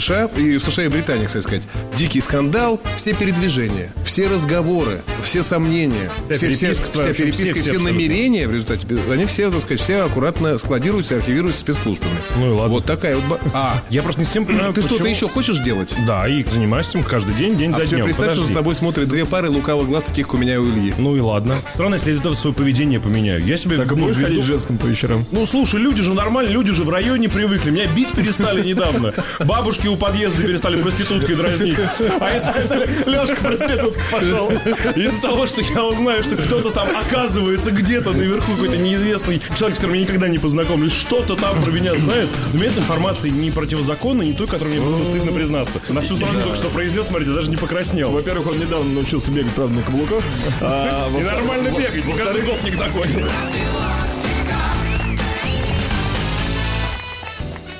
США, и в США и Британии, кстати сказать, дикий скандал, все передвижения, все разговоры, все сомнения, Вся все, все, переписка твоя, вся переписка, все- все, все намерения в результате, они все, так сказать, все аккуратно складируются и архивируются спецслужбами. Ну и ладно. Вот такая вот... А, Я просто не всем понимаю, ты что-то еще хочешь делать? Да, и занимаюсь этим каждый день, день А за тебе днем. представь, что Подожди. за тобой смотрят две пары лукавых глаз, таких, как у меня и у Ильи. Ну и ладно. Странно, если я свое поведение поменяю. Я себе Так и ну, будешь веду- ходить женском по вечерам? Ну, слушай, люди же нормально, люди же в районе привыкли. Меня бить перестали недавно. Бабушки у подъезда перестали проституткой дразнить. А если Лешка проститутка пошел? Из-за того, что я узнаю, что кто-то там оказывается где-то наверху, какой-то неизвестный человек, с которым я никогда не познакомлюсь, что-то там про меня знает. Но мне эта информация не противозаконна, не той, которую мне было бы стыдно признаться. На всю страну только что произнес, смотрите, даже не покраснел. Во-первых, он недавно научился бегать, правда, на каблуках. А, И нормально бегать, не каждый год не такой.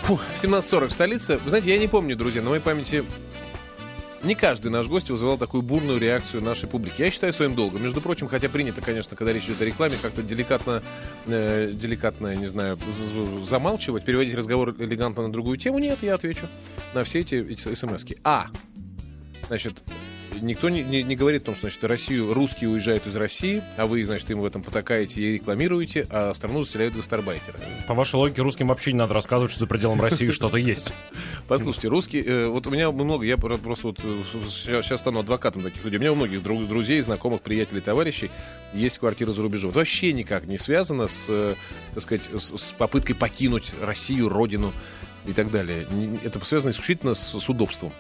Фу, 17.40 в столице. Вы знаете, я не помню, друзья, на моей памяти не каждый наш гость вызывал такую бурную реакцию нашей публики. Я считаю своим долгом. Между прочим, хотя принято, конечно, когда речь идет о рекламе, как-то деликатно, э, деликатно, не знаю, замалчивать, переводить разговор элегантно на другую тему. Нет, я отвечу на все эти, эти смс-ки. А, значит, никто не, не- не говорит о том, что, значит, Россию, русские уезжают из России, а вы, значит, им в этом потакаете и рекламируете, а страну заселяют гастарбайтеры. По вашей логике, русским вообще не надо рассказывать, что за пределом России что-то есть. Послушайте, русские, э, вот у меня много, я про- просто вот сейчас, стану адвокатом таких людей. У меня у многих друзей, знакомых, приятелей, товарищей есть квартира за рубежом. Это вообще никак не связано с, э, так сказать, с, попыткой покинуть Россию, родину и так далее. Это связано исключительно с, с удобством.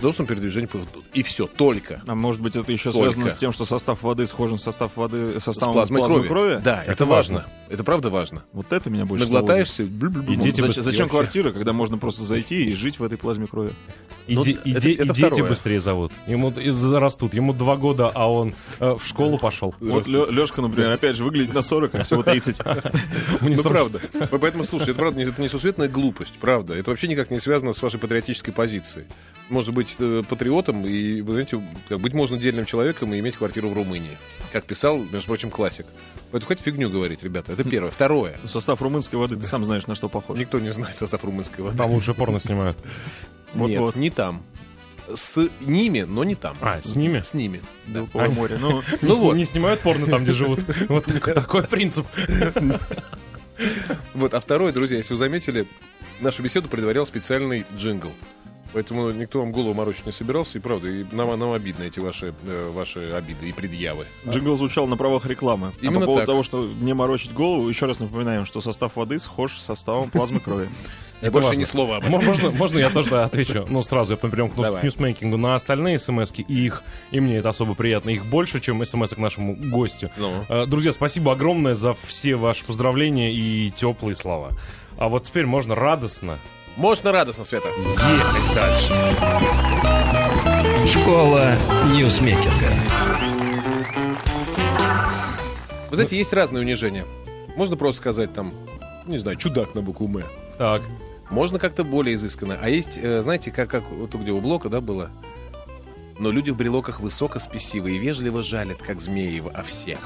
С удобством передвижения по- и все, только. А может быть, это еще Только. связано с тем, что состав воды схожен с состав воды, С составом плазмой, плазмы крови. крови? Да, это, Это важно. Это правда важно. Вот это меня больше. Наглотаешься, блю-блю-блю. И дети Зач- быстрее Зачем вообще. квартира, когда можно просто зайти и жить в этой плазме крови? И, Ну, де- и это- это и дети быстрее зовут. Ему и зарастут. Ему два года, а он э, в школу пошел. Вот Лешка, например, опять же, выглядит на 40, а всего 30. Мне Ну, правда. Вы Поэтому, слушайте, это правда, не- это несусветная глупость, правда. Это вообще никак не связано с вашей патриотической позицией. Можно быть э, патриотом и, вы знаете, как, быть можно дельным человеком и иметь квартиру в Румынии. Как писал, между прочим, классик. Поэтому хоть фигню говорить, ребята. Это первое. Второе. Состав румынской воды, ты сам знаешь, на что похож. Никто не знает состав румынской воды. Там лучше порно снимают. Нет, Вот-вот. не там. С ними, но не там. А, с ними? С ними. Да. Белковое море. Ну, Ну не, вот. не снимают порно там, где живут. Вот такой, такой принцип. Вот, а второе, друзья, если вы заметили, нашу беседу предварял специальный джингл. Поэтому никто вам голову морочить не собирался, и правда, и нам, нам обидно эти ваши, э, ваши обиды и предъявы. джингл звучал на правах рекламы. а Именно по поводу так. того, что не морочить голову, еще раз напоминаем, что состав воды схож с составом плазмы крови. И Это больше важно. ни слова об этом. Мо- Можно, можно я тоже отвечу? Ну, сразу я прям к ньюсмейкингу. На остальные смс и их, и мне это особо приятно, их больше, чем смс к нашему гостю. Ну. Э, Друзья, спасибо огромное за все ваши поздравления и теплые слова. А вот теперь можно радостно Можно радостно, Света. ехать дальше. Школа ньюсмейкинга. Вы знаете, есть разные унижения. Можно просто сказать там, не знаю, чудак на букву М. Так, Можно как-то более изысканно. А есть, э, знаете, как, как вот где у Блока, да, было? Но люди в брелоках высоко спесивы и вежливо жалят, как змеи в овсе.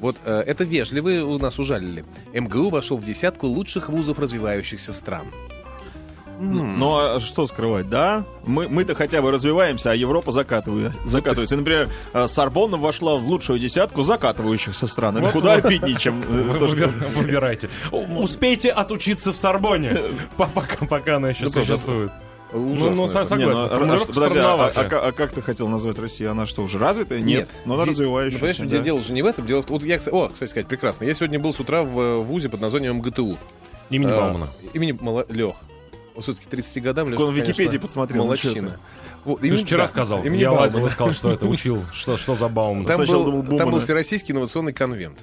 Вот э, это вежливые у нас ужалили. МГУ вошел в десятку лучших вузов развивающихся стран. Ну а что скрывать, да? Мы, мы-то хотя бы развиваемся, а Европа закатывает, закатывается. И, Например, э, Сорбонна вошла в лучшую десятку закатывающихся стран. Это куда обиднее, чем э, то, что- выбир- выбирайте. У- Успейте отучиться в Сорбоне, по- пока, пока она еще Ну, существует. Ужасно ну, это. со- Не, согласен. ну, а- а подожди, а, а- странноватая. а ка- а как ты хотел назвать Россию? Она что, уже развитая? Нет. Но она Ди- развивающаяся. Ну, понимаешь, да. дело же не в этом. Дело в вот я, о, кстати сказать, прекрасно. Я сегодня был с утра в э, вузе под названием МГТУ. Имени А, Баумана. Имени Лех. Все-таки 30 годам Леша, Он в Википедии конечно, посмотрел, ну, Молодчина. ты. Вот, Ты же вчера да, сказал. имени Я Баумана. лазил сказал, что это учил. Что, что за Бауман? Там был, думал, там был. Всероссийский инновационный конвент.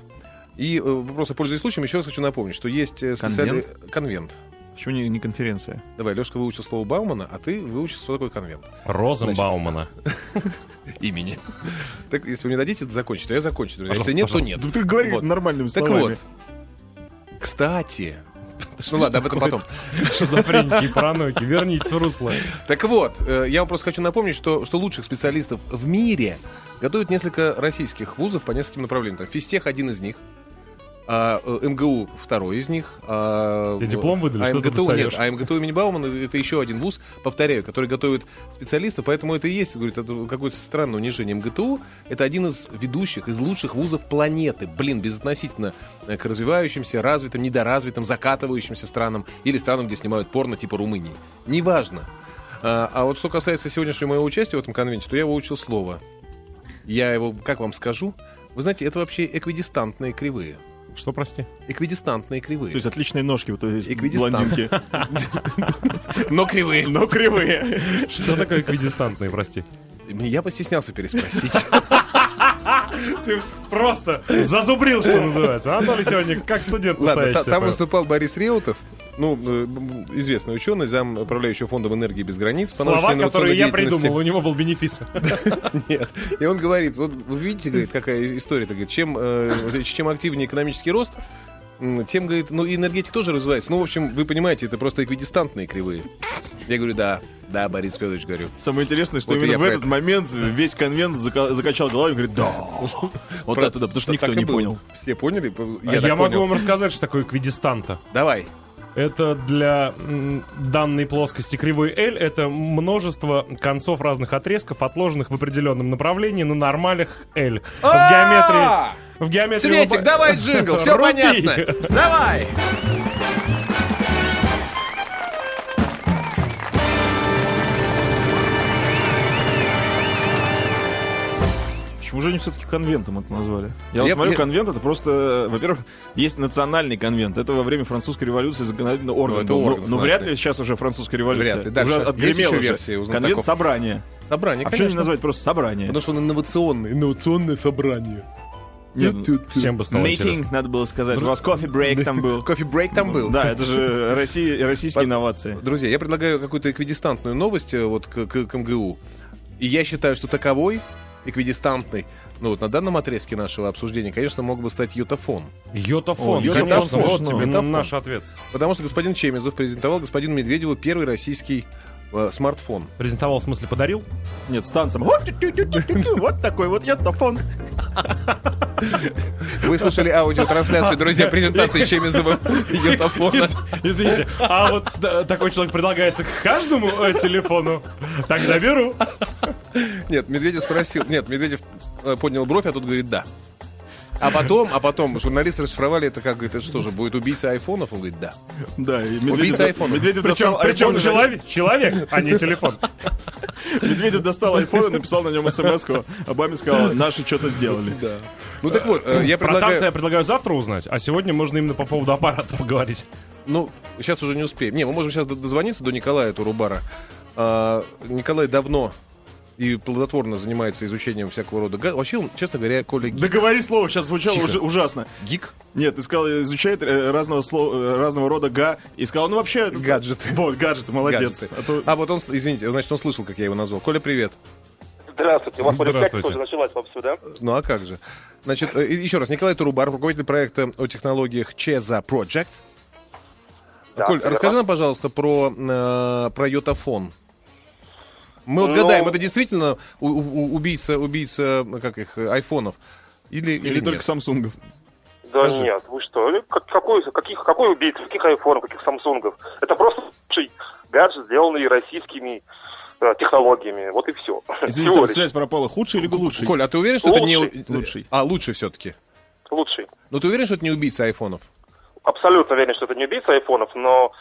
И э, просто пользуясь случаем, еще раз хочу напомнить, что есть э, специальный конвент. Почему не, не конференция? Давай, Лешка выучил слово Баумана, а ты выучишь, что такое конвент. Розенбаумана. Имени. Так, если вы мне дадите это закончить, то я закончу. если нет, то Ну нет. ты говори Вот. нормальными Так словами. вот. Кстати. Ну ладно, об этом потом. Шизофреники и параноики. Вернитесь в русло. Так вот, э, я вам просто хочу напомнить, что, что лучших специалистов в мире готовят несколько российских вузов по нескольким направлениям. Там, Физтех один из них. А, э, МГУ второй из них. А, Тебе диплом выдали? А Что ты МГТУ достаешь? нет. А МГТУ имени Баумана это еще один вуз, повторяю, который готовит специалистов, поэтому это и есть, говорит, это какое-то странное унижение. МГТУ это один из ведущих, из лучших вузов планеты. Блин, безотносительно э, к развивающимся, развитым, недоразвитым, закатывающимся странам или странам, где снимают порно типа Румынии. Неважно. А, а вот что касается сегодняшнего моего участия в этом конвенте, то я выучил слово. Я его, как вам скажу, вы знаете, это вообще эквидистантные кривые. Что, прости? Эквидистантные кривые. То есть отличные ножки, то есть Эквидистант. блондинки. Но кривые. Но кривые. Что такое эквидистантные, прости? Я постеснялся переспросить. Ты просто зазубрил, что называется. Анатолий сегодня как студент Ладно, там выступал Борис Реутов, ну, э, известный ученый, зам управляющего фондом энергии без границ. по Слова, которые я придумал, у него был бенефис. Нет. И он говорит, вот вы видите, говорит, какая история-то, говорит, чем, э, чем активнее экономический рост, тем, говорит, ну и энергетика тоже развивается. Ну, в общем, вы понимаете, это просто эквидистантные кривые. Я говорю, да, да, Борис Федорович, говорю. Самое интересное, что Вот именно я в этот это. момент весь конвент зака- закачал головой и говорит, да. Вот Про- это да, потому что никто не понял. Все поняли? Я, Я, так могу понял. вам рассказать, что такое эквидистанта. Давай. Это для данной плоскости кривой L это множество концов разных отрезков, отложенных в определенном направлении на нормалях L. В геометрии... В геометрии... Светик, давай джингл, все понятно. Давай. Почему же они все-таки конвентом это назвали? Я, вот Я- смотрю, я- конвент это просто, во-первых, есть национальный конвент. Это во время французской революции законодательный орган. это был. орган, Ну, знаю, вряд да. ли сейчас уже французская революция. Вряд ли. Дальше. Уже Есть отгремел еще уже. версии у знатоков? Конвент собрания. Собрание, А почему не конечно. назвать просто собрание? Потому что он инновационный. Инновационное собрание. Нет, Всем бы стало Митинг, интересно. надо было сказать. У вас кофе-брейк там был. Кофе-брейк там был. Да, это же Россия, российские инновации. Друзья, я предлагаю какую-то эквидистантную новость э, вот к, к- к МГУ. И я считаю, что таковой, эквидистантный, ну вот на данном отрезке нашего обсуждения, конечно, мог бы стать йотафон. Йотафон, О, йотафон, конечно, вот тебе Йотафон. наш ответ. Потому что господин Чемезов презентовал господину Медведеву первый российский э, смартфон. Презентовал, в смысле, подарил? Нет, с танцем. Вот такой вот йотафон. Вы слышали аудиотрансляцию, друзья, презентации Чемезова йотафона. Извините, а вот такой человек предлагается к каждому э, телефону. Тогда беру. Нет, Медведев спросил. Нет, Медведев э, поднял бровь, а тут говорит да. А потом, а потом журналисты расшифровали это как, говорит, это что же, будет убийца айфонов? Он говорит, да. Да, и Убийца Медведев, айфона. Медведев Причем, достал причем айфон, и- человек, человек, а не телефон. Медведев достал айфон и написал на нем смс -ку. Обаме сказал, наши что-то сделали. Да. Ну так вот, э, я Про танцы предлагаю... я предлагаю завтра узнать, а сегодня можно именно по поводу аппарата поговорить. Ну, сейчас уже не успеем. Не, мы можем сейчас дозвониться до Николая Турубара. А, Николай давно и плодотворно занимается изучением всякого рода... га- Вообще, он, честно говоря, Коля гик. Да говори слово, сейчас звучало Тихо. уже ужасно. Гик? Нет, ты сказал, изучает э, разного, слова, э, разного рода га, и сказал, ну вообще... это- Гаджеты. Вот, гаджеты, молодец. гаджеты. А то- А вот он, извините, значит, он слышал, как я его назвал. Коля, привет. Здравствуйте. У вас Здравствуйте. уже началась вовсю, да? Ну а как же? Значит, э, еще раз, Николай Турубар, руководитель проекта о технологиях Чеза Project. Да, Коль, верно. расскажи нам, пожалуйста, про, э, про йотафон. Мы вот Ну- гадаем, это действительно у- у- убийца, убийца, как их, э, айфонов? Или, или, Или нет? только Самсунгов. Да Скажи. нет, вы что? Э, как- какой, каких, какой убийца, каких айфонов, каких самсунгов? Это просто лучший гаджет, сделанный российскими э, технологиями. Вот и все. Извините, там связь пропала. Худший или лучший? Коль, а ты уверен, что это не... Лучший. Лучший. А, лучший все-таки. Лучший. Ну ты уверен, что это не убийца айфонов? Абсолютно уверен, что это не убийца айфонов, но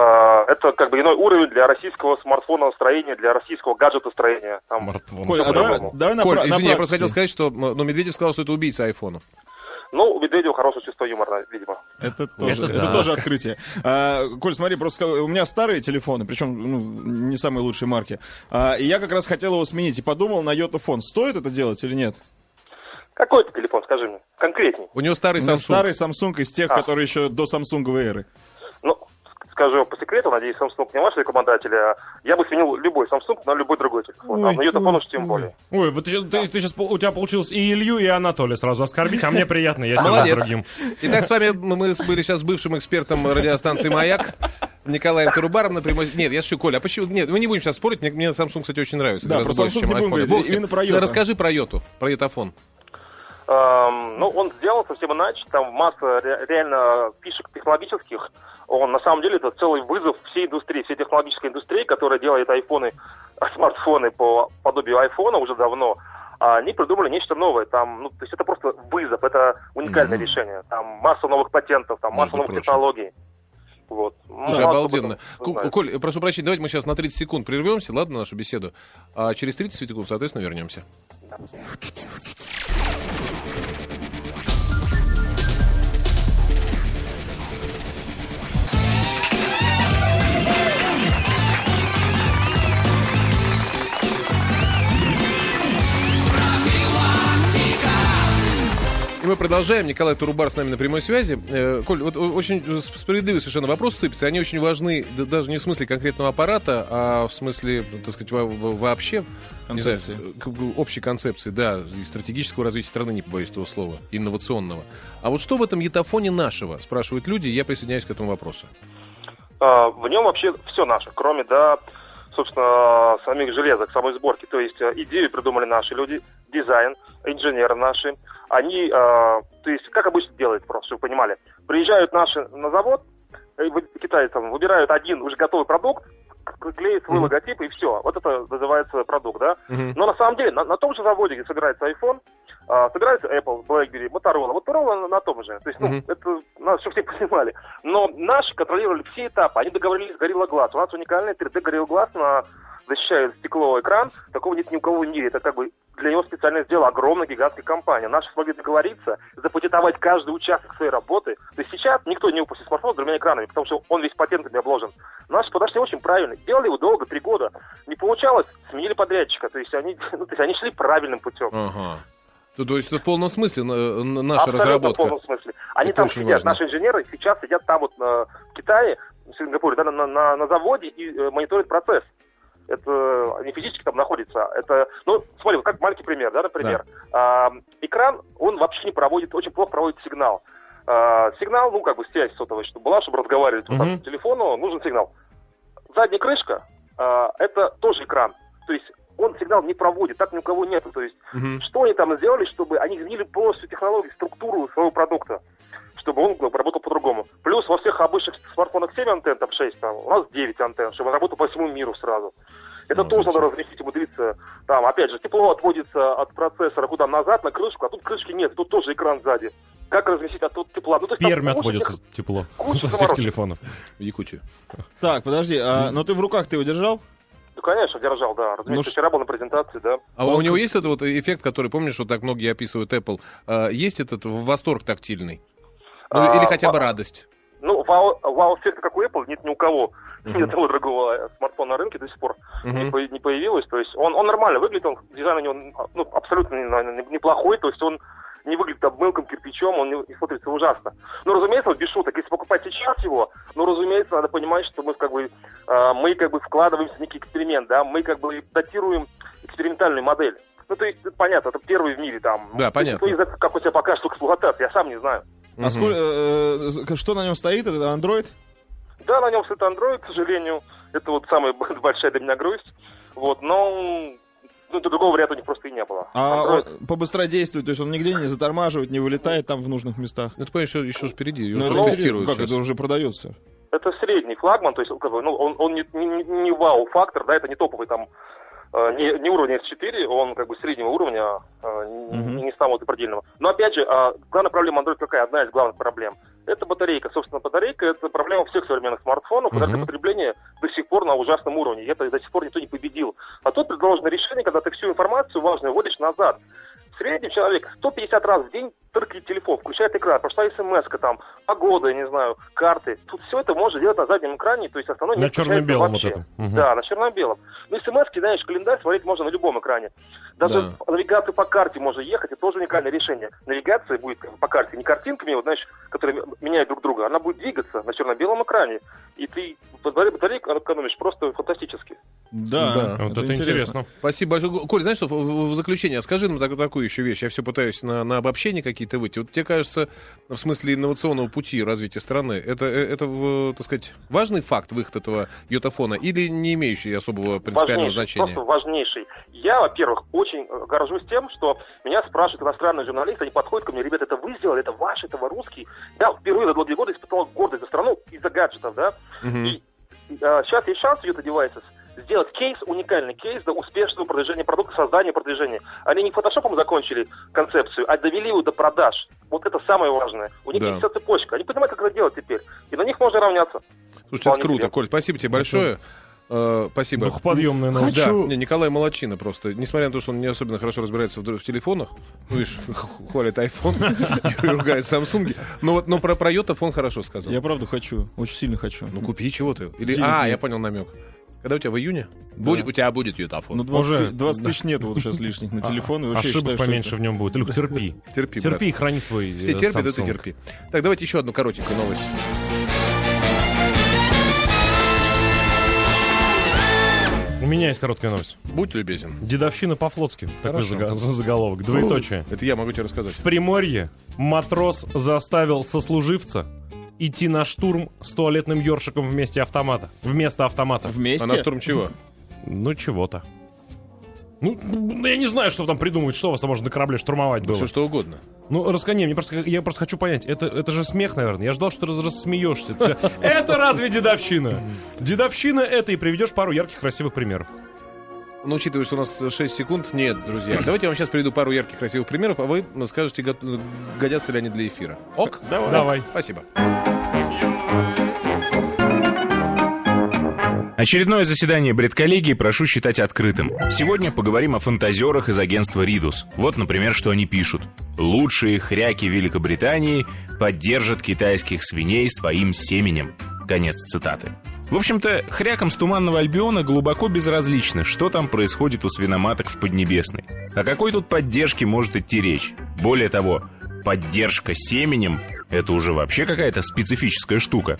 это как бы иной уровень для российского смартфона строения, для российского гаджета строения. Там Смартфон. Коль, а давай, давай на, Коль, на извини, я просто хотел сказать, что ну, Медведев сказал, что это убийца айфонов. Ну, у Медведева хорошее чувство юмора, видимо. Это тоже, Это это да. тоже открытие. А, Коль, смотри, просто у меня старые телефоны, причем ну, не самые лучшие марки. А, и я как раз хотел его сменить и подумал на йотафон. Стоит это делать или нет? Какой это телефон, скажи мне? Конкретней. У него старый У Samsung. старый Samsung из тех, А. которые еще до самсунговой эры. Скажу по секрету, надеюсь, Samsung не ваш рекомендатель, а я бы сменил любой Samsung на любой другой телефон. а на Йотафон уж тем более. Ой, вот ты, сейчас, у тебя получилось и Илью, и Анатолия сразу оскорбить, а мне приятно, я сегодня с другим. Итак, с вами мы были сейчас с бывшим экспертом радиостанции «Маяк» Николаем Турубаром на прямой... Нет, я шучу, Коля, а почему... Нет, мы не будем сейчас спорить, мне, мне Samsung, кстати, очень нравится. Да, гораздо про больше, Samsung чем не будем говорить, именно про Йота. Расскажи про Йоту, про Йотафон. Эм, ну, он сделал совсем иначе, там масса ре- реально фишек технологических. Он, на самом деле, это целый вызов всей индустрии, всей технологической индустрии, которая делает айфоны, смартфоны по подобию айфона уже давно. А они придумали нечто новое. Там, ну, то есть это просто вызов, это уникальное решение. Там масса новых патентов, там масса Между новых прочим. технологий. Вот. Ну, Слушай, кто обалденно. Ку-. Коль, прошу прощения, давайте мы сейчас на 30 секунд прервемся, ладно, нашу беседу. А через 30 секунд, соответственно, вернемся. И мы продолжаем. Николай Турубар с нами на прямой связи. Э, Коль, вот очень справедливый совершенно вопрос сыпется. Они очень важны даже не в смысле конкретного аппарата, а в смысле, ну, так сказать, во- во- вообще. не знаю, Концепции. к- к- общей концепции, да, и стратегического развития страны, не побоюсь этого слова, инновационного. А вот что в этом етафоне нашего, спрашивают люди, я присоединяюсь к этому вопросу. А, в нем вообще все наше, кроме, да, собственно, самих железок, самой сборки. То есть э, идею придумали наши люди, дизайн, инженеры наши. Они, а, то есть, как обычно делают, просто, чтобы вы понимали. Приезжают наши на завод, э, там, выбирают один уже готовый продукт, к- клеят свой Мгм. логотип, и все. Вот это называется продукт, да. Мгм. Но на самом деле, на, на том же заводе, где собирается iPhone, а, собирается Apple, BlackBerry, Motorola. Motorola на, том же. То есть, ну, Мгм. это надо, чтобы все понимали. Но наши контролировали все этапы. Они договорились с Gorilla Glass. У нас уникальный 3D Gorilla Glass на защищает стекло экран. Такого нет ни у кого в мире. Это как бы для него специально сделала огромная гигантская компания. Наши смогли договориться, запатентовать каждый участок своей работы. То есть сейчас никто не выпустит смартфон с двумя экранами, потому что он весь патентами обложен. Наши подошли очень правильно. Делали его долго, три года. Не получалось, сменили подрядчика. То есть они, ну, то есть они шли правильным путем. Ага. Ну, то есть это в полном смысле на- на- наша Абсолютно в разработка. полном смысле. Они Это там сидят, важно. наши инженеры сейчас сидят там вот на, в Китае, в Сингапуре, да, на, на, на заводе и э, мониторят процесс. Это они физически там находятся. Это, ну, смотри, вот как маленький пример, да, например. А, экран, он вообще не проводит, очень плохо проводит сигнал. А, сигнал, ну, как бы связь сотовая, чтобы была, чтобы разговаривать так Мгм. по телефону, нужен сигнал. Задняя крышка, а, это тоже экран. То есть он сигнал не проводит, так ни у кого нету. То есть Мгм. что они там сделали, чтобы они изменили полностью технологию, структуру своего продукта, чтобы он работал по-другому. Плюс во всех обычных смартфонах 7 антенн, там 6, там, у нас 9 антенн, чтобы он работал по всему миру сразу. Это тоже надо разместить, умудриться. Там, опять же, тепло отводится от процессора куда назад на крышку, а тут крышки нет, тут тоже экран сзади. Как разместить оттуда тепла? Ну, куча отводится тех- тепло куча со всех телефонов. В Якутию. Так, подожди, а, но ты в руках ты его держал? Конечно, держал, да. Разумеется, Ну, вчера был на презентации, да. А у него есть этот вот эффект, который, помнишь, вот так многие описывают Apple, а, есть этот восторг тактильный? Ну, А, или хотя бы во- радость? Ну, вау- вау-эффекта, как у Apple, нет ни у кого. Мгм. Ни одного другого смартфона на рынке до сих пор не, Мгм. по- не появилось. То есть он, он нормально выглядит, он, дизайн у него ну, абсолютно не- не- неплохой. То есть он не выглядит обмылком, кирпичом, он не, не смотрится ужасно. Ну, разумеется, вот без шуток, если покупать сейчас его, ну, разумеется, надо понимать, что мы как бы, э, мы как бы вкладываемся в некий эксперимент, да, мы как бы датируем экспериментальную модель. Ну, то есть, понятно, это первый в мире там. Да, понятно. Кто как у себя покажет в эксплуатации, я сам не знаю. А Мгм. сколь- э, э, что на нем стоит? Это Android? Да, на нем стоит Android, к сожалению. Это вот самая большая для меня грусть. Вот, но ну, другого варианта у них просто и не было. А Android. он побыстродействует, то есть он нигде не затормаживает, не вылетает там в нужных местах. Ну, Это, понимаешь, еще, еще ж впереди, его Ну, тестируют как сейчас. это уже продается? Это средний флагман, то есть как бы, ну, он, он не, не- не вау-фактор, да, это не топовый там, э, не, не уровень S4, он как бы среднего уровня, э, не, не самого запредельного. Но опять же, э, главная проблема Android какая? Одна из главных проблем. Это батарейка. Собственно, батарейка это проблема всех современных смартфонов, что Мгм. потребление до сих пор на ужасном уровне. Это до сих пор никто не победил. А тут предложено решение, когда ты всю информацию важную вводишь назад. В среднем человек 150 раз в день тыркает телефон, включает экран, пошла смс там, погода, я не знаю, карты. Тут все это можно делать на заднем экране, то есть основное На черно-белом вот вообще. это. Мгм. Да, на черно-белом. Ну, смс знаешь, календарь смотреть можно на любом экране. Даже Да. по навигацию по карте можно ехать, это тоже уникальное решение. Навигация будет по карте не картинками, вот знаешь, которые меняют друг друга, она будет двигаться на черно-белом экране. И ты батаре- батарейку экономишь просто фантастически. Да, Вот это интересно. Спасибо большое. Коль, знаешь что, в, в- в заключение, скажи нам так- такую еще вещь. Я все пытаюсь на, на обобщение какие-то выйти. Вот тебе кажется, в смысле инновационного пути развития страны, это, э, это так сказать, важный факт выход этого йотафона или не имеющий особого принципиального важнейший, значения? просто важнейший. Я, во-первых, очень э, горжусь тем, что меня спрашивают иностранные журналисты, они подходят ко мне, ребята, это вы сделали, это ваш, это вы русский. Я впервые за долгие годы испытал гордость за страну из-за гаджетов, да. Мгм. И э, сейчас есть шанс Utah Devices сделать кейс, уникальный кейс до успешного продвижения продукта, создания продвижения. Они не фотошопом закончили концепцию, а довели ее до продаж. Вот это самое важное. У них Да. есть вся цепочка. Они понимают, как это делать теперь. И на них можно равняться. Слушайте, это круто, себе. Коль, спасибо тебе большое. Э, спасибо. Духоподъемная новость. Да, не, Николай Молодчина просто. Несмотря на то, что он не особенно хорошо разбирается в, в телефонах, ну, видишь, хвалит iPhone и ругает Samsung, но вот но про, про йотафон хорошо сказал. Я правда хочу, очень сильно хочу. Ну купи чего ты. Или, Денег а, нет. я понял намек. Когда у тебя в июне? Будет, у тебя будет йотафон. Ну, 20, Уже- ты- 20 тысяч нет вот сейчас лишних на телефон. и вообще Ошибок считаю, поменьше это- в нем будет. Люк, терпи. Терпи, брат. Терпи и храни свой Все э, терпят, да ты терпи. Так, давайте еще одну коротенькую новость. У меня есть короткая новость. Будь любезен. Дедовщина по-флотски. Такой зага- заголовок. Двоеточие. Это я могу тебе рассказать. В Приморье матрос заставил сослуживца идти на штурм с туалетным ёршиком вместе автомата. Вместо автомата. Вместе? А на штурм чего? Ну, чего-то. Ну, ну, я не знаю, что там придумывать, что у вас там можно на корабле штурмовать было. Все что угодно. Ну, раскони, мне просто, я просто хочу понять, это, это же смех, наверное. Я ждал, что ты рассмеешься. Это разве дедовщина? Дедовщина это и приведешь пару ярких, красивых примеров. Но учитывая, что у нас 6 секунд, нет, друзья. Давайте я вам сейчас приведу пару ярких, красивых примеров, а вы скажете, го- годятся ли они для эфира. Ок? Давай. Давай. Спасибо. Очередное заседание бредколлегии прошу считать открытым. Сегодня поговорим о фантазерах из агентства «Ридус». Вот, например, что они пишут. «Лучшие хряки Великобритании поддержат китайских свиней своим семенем». Конец цитаты. В общем-то, хрякам с Туманного Альбиона глубоко безразлично, что там происходит у свиноматок в Поднебесной. О какой тут поддержке может идти речь? Более того, поддержка семенем – это уже вообще какая-то специфическая штука.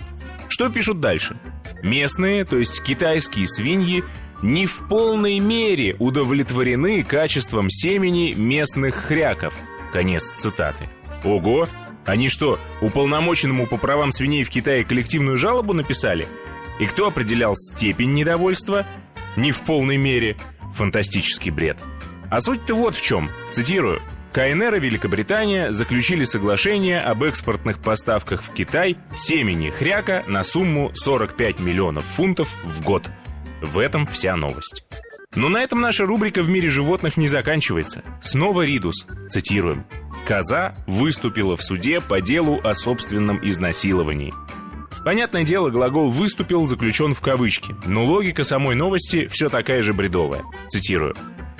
Что пишут дальше? Местные, то есть китайские свиньи, не в полной мере удовлетворены качеством семени местных хряков. Конец цитаты. Ого! Они что, уполномоченному по правам свиней в Китае коллективную жалобу написали? И кто определял степень недовольства? Не в полной мере. Фантастический бред. А суть-то вот в чем. Цитирую. КНР и Великобритания заключили соглашение об экспортных поставках в Китай семени хряка на сумму 45 миллионов фунтов в год. В этом вся новость. Но на этом наша рубрика «В мире животных» не заканчивается. Снова Ридус. Цитируем. «Коза выступила в суде по делу о собственном изнасиловании». Понятное дело, глагол «выступил» заключен в кавычки, но логика самой новости все такая же бредовая. Цитирую.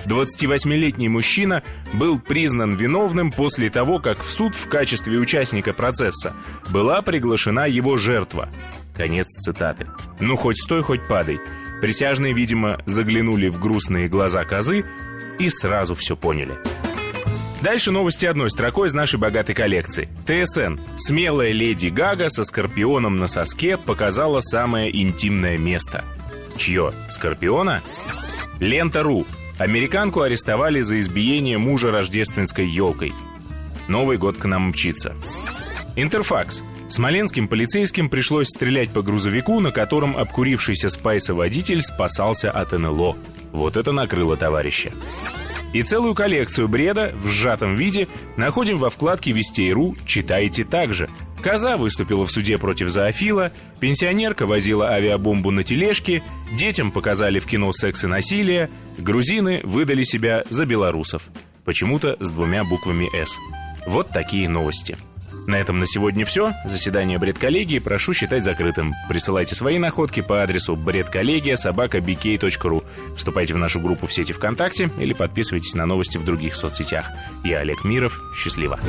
28-летний мужчина был признан виновным после того, как в суд в качестве участника процесса была приглашена его жертва. Конец цитаты. Ну, хоть стой, хоть падай. Присяжные, видимо, заглянули в грустные глаза козы и сразу все поняли. Дальше новости одной строкой из нашей богатой коллекции. ТСН. Смелая леди Гага со скорпионом на соске показала самое интимное место. Чье? Скорпиона? Лента.ру. Американку арестовали за избиение мужа рождественской елкой. Новый год к нам мчится. Интерфакс. Смоленским полицейским пришлось стрелять по грузовику, на котором обкурившийся спайса водитель спасался от НЛО. Вот это накрыло товарища. И целую коллекцию бреда в сжатом виде находим во вкладке Вестей.ру «Читайте также». Коза выступила в суде против зоофила, пенсионерка возила авиабомбу на тележке, детям показали в кино секс и насилие, грузины выдали себя за белорусов. Почему-то с двумя буквами «С». Вот такие новости. На этом на сегодня все. Заседание бредколлегии прошу считать закрытым. Присылайте свои находки по адресу бредколлегия собака bk.ru. Вступайте в нашу группу в сети ВКонтакте или подписывайтесь на новости в других соцсетях. Я Олег Миров. Счастливо.